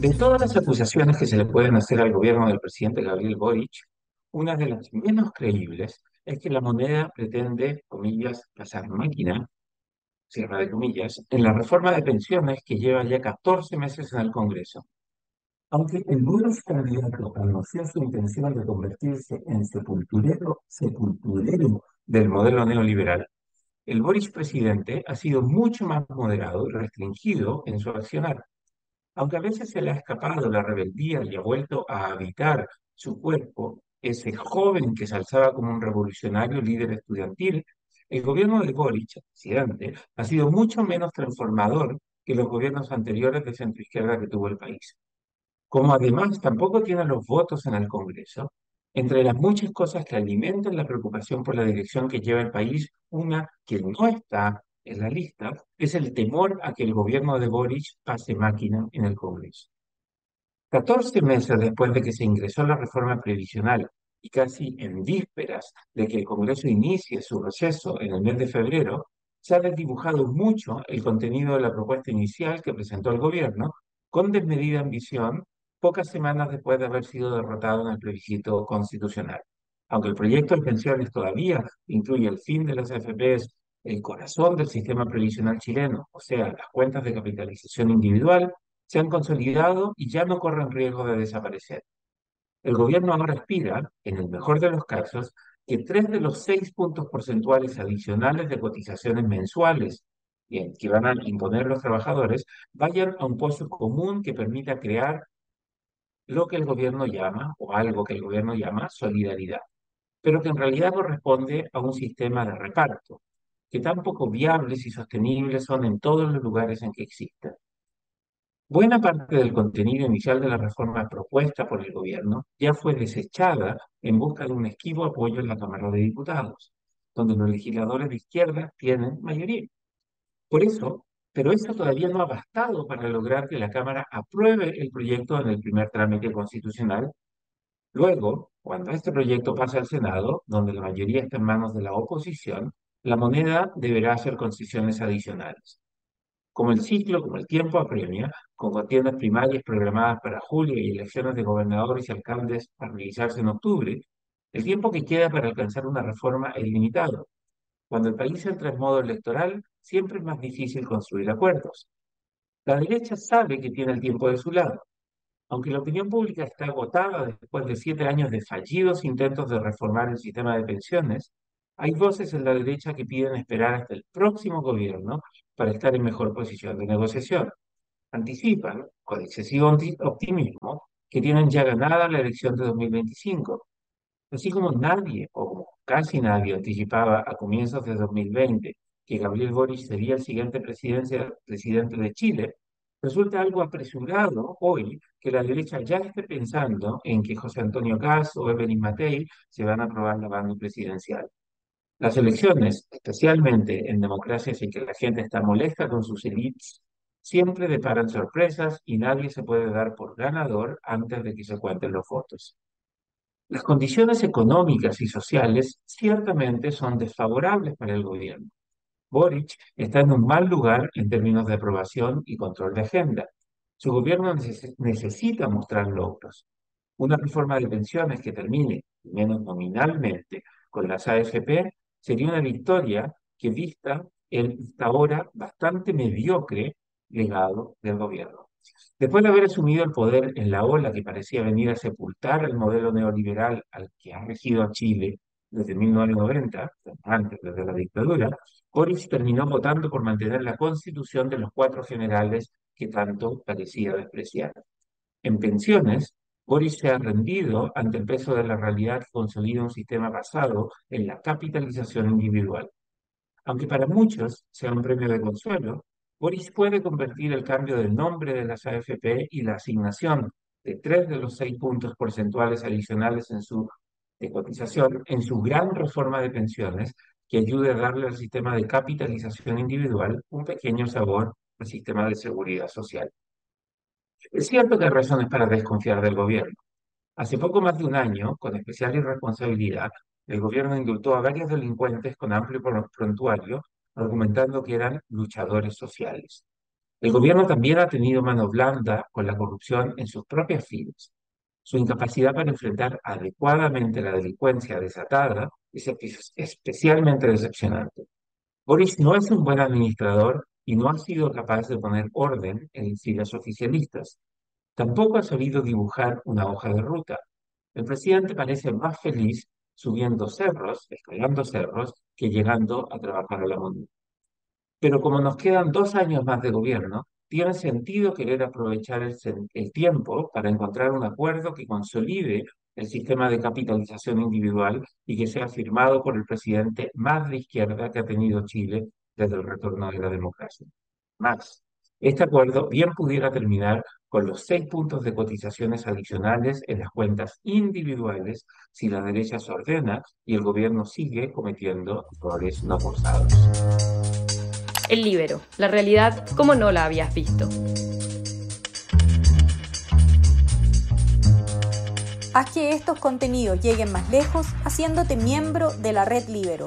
De todas las acusaciones que se le pueden hacer al gobierno del presidente Gabriel Boric, una de las menos creíbles es que la moneda pretende, comillas, pasar máquina, cierra de comillas, en la reforma de pensiones que lleva ya 14 meses en el Congreso. Aunque el buenos candidato anunció su intención de convertirse en sepulturero, sepulturero del modelo neoliberal, el Boris presidente ha sido mucho más moderado y restringido en su accionar. Aunque a veces se le ha escapado la rebeldía y ha vuelto a habitar su cuerpo, ese joven que se alzaba como un revolucionario líder estudiantil, el gobierno de Boric, presidente, ha sido mucho menos transformador que los gobiernos anteriores de centroizquierda que tuvo el país. Como además tampoco tiene los votos en el Congreso, entre las muchas cosas que alimentan la preocupación por la dirección que lleva el país, una que no está en la lista es el temor a que el gobierno de Boric pase máquina en el Congreso. 14 meses después de que se ingresó la reforma previsional y casi en vísperas de que el Congreso inicie su receso en el mes de febrero, se ha desdibujado mucho el contenido de la propuesta inicial que presentó el gobierno con desmedida ambición pocas semanas después de haber sido derrotado en el plebiscito constitucional. Aunque el proyecto de pensiones todavía incluye el fin de las AFPs el corazón del sistema previsional chileno, o sea, las cuentas de capitalización individual, se han consolidado y ya no corren riesgo de desaparecer. El gobierno ahora aspira, en el mejor de los casos, que tres de los seis puntos porcentuales adicionales de cotizaciones mensuales que van a imponer los trabajadores vayan a un pozo común que permita crear lo que el gobierno llama, o algo que el gobierno llama, solidaridad, pero que en realidad corresponde a un sistema de reparto, que tan poco viables y sostenibles son en todos los lugares en que existen. Buena parte del contenido inicial de la reforma propuesta por el gobierno ya fue desechada en busca de un esquivo apoyo en la Cámara de Diputados, donde los legisladores de izquierda tienen mayoría. Por eso, pero eso todavía no ha bastado para lograr que la Cámara apruebe el proyecto en el primer trámite constitucional. Luego, cuando este proyecto pase al Senado, donde la mayoría está en manos de la oposición, la moneda deberá hacer concesiones adicionales. Como el ciclo, como el tiempo apremia, con contiendas primarias programadas para julio y elecciones de gobernadores y alcaldes a realizarse en octubre, el tiempo que queda para alcanzar una reforma es limitado. Cuando el país entra en modo electoral, siempre es más difícil construir acuerdos. La derecha sabe que tiene el tiempo de su lado. Aunque la opinión pública está agotada después de siete años de fallidos intentos de reformar el sistema de pensiones, hay voces en la derecha que piden esperar hasta el próximo gobierno para estar en mejor posición de negociación. Anticipan, con excesivo optimismo, que tienen ya ganada la elección de 2025. Así como nadie, o casi nadie, anticipaba a comienzos de 2020 que Gabriel Boric sería el siguiente presidente de Chile, resulta algo apresurado hoy que la derecha ya esté pensando en que José Antonio Caz o Evelyn Matei se van a aprobar la banda presidencial. Las elecciones, especialmente en democracias en que la gente está molesta con sus élites, siempre deparan sorpresas y nadie se puede dar por ganador antes de que se cuenten los votos. Las condiciones económicas y sociales ciertamente son desfavorables para el gobierno. Boric está en un mal lugar en términos de aprobación y control de agenda. Su gobierno necesita mostrar logros. Una reforma de pensiones que termine, menos nominalmente, con las AFP sería una victoria que vista el hasta ahora bastante mediocre legado del gobierno. Después de haber asumido el poder en la ola que parecía venir a sepultar el modelo neoliberal al que ha regido a Chile desde 1990, antes de la dictadura, Boris terminó votando por mantener la constitución de los cuatro generales que tanto parecía despreciar. En pensiones, Boris se ha rendido ante el peso de la realidad que consolida un sistema basado en la capitalización individual. Aunque para muchos sea un premio de consuelo, Boris puede convertir el cambio del nombre de las AFP y la asignación de tres de los seis puntos porcentuales adicionales en su cotización en su gran reforma de pensiones que ayude a darle al sistema de capitalización individual un pequeño sabor al sistema de seguridad social. Es cierto que hay razones para desconfiar del gobierno. Hace poco más de un año, con especial irresponsabilidad, el gobierno indultó a varios delincuentes con amplio prontuario, argumentando que eran luchadores sociales. El gobierno también ha tenido mano blanda con la corrupción en sus propias filas. Su incapacidad para enfrentar adecuadamente la delincuencia desatada es especialmente decepcionante. Boris no es un buen administrador y no ha sido capaz de poner orden en filas oficialistas. Tampoco ha sabido dibujar una hoja de ruta. El presidente parece más feliz subiendo cerros, escalando cerros, que llegando a trabajar a la moneda. Pero como nos quedan dos años más de gobierno, tiene sentido querer aprovechar el, tiempo para encontrar un acuerdo que consolide el sistema de capitalización individual y que sea firmado por el presidente más de izquierda que ha tenido Chile desde el retorno de la democracia. Más, este acuerdo bien pudiera terminar con los seis puntos de cotizaciones adicionales en las cuentas individuales si la derecha se ordena y el gobierno sigue cometiendo errores no forzados. El libero, la realidad como no la habías visto. Haz que estos contenidos lleguen más lejos haciéndote miembro de la red Libero.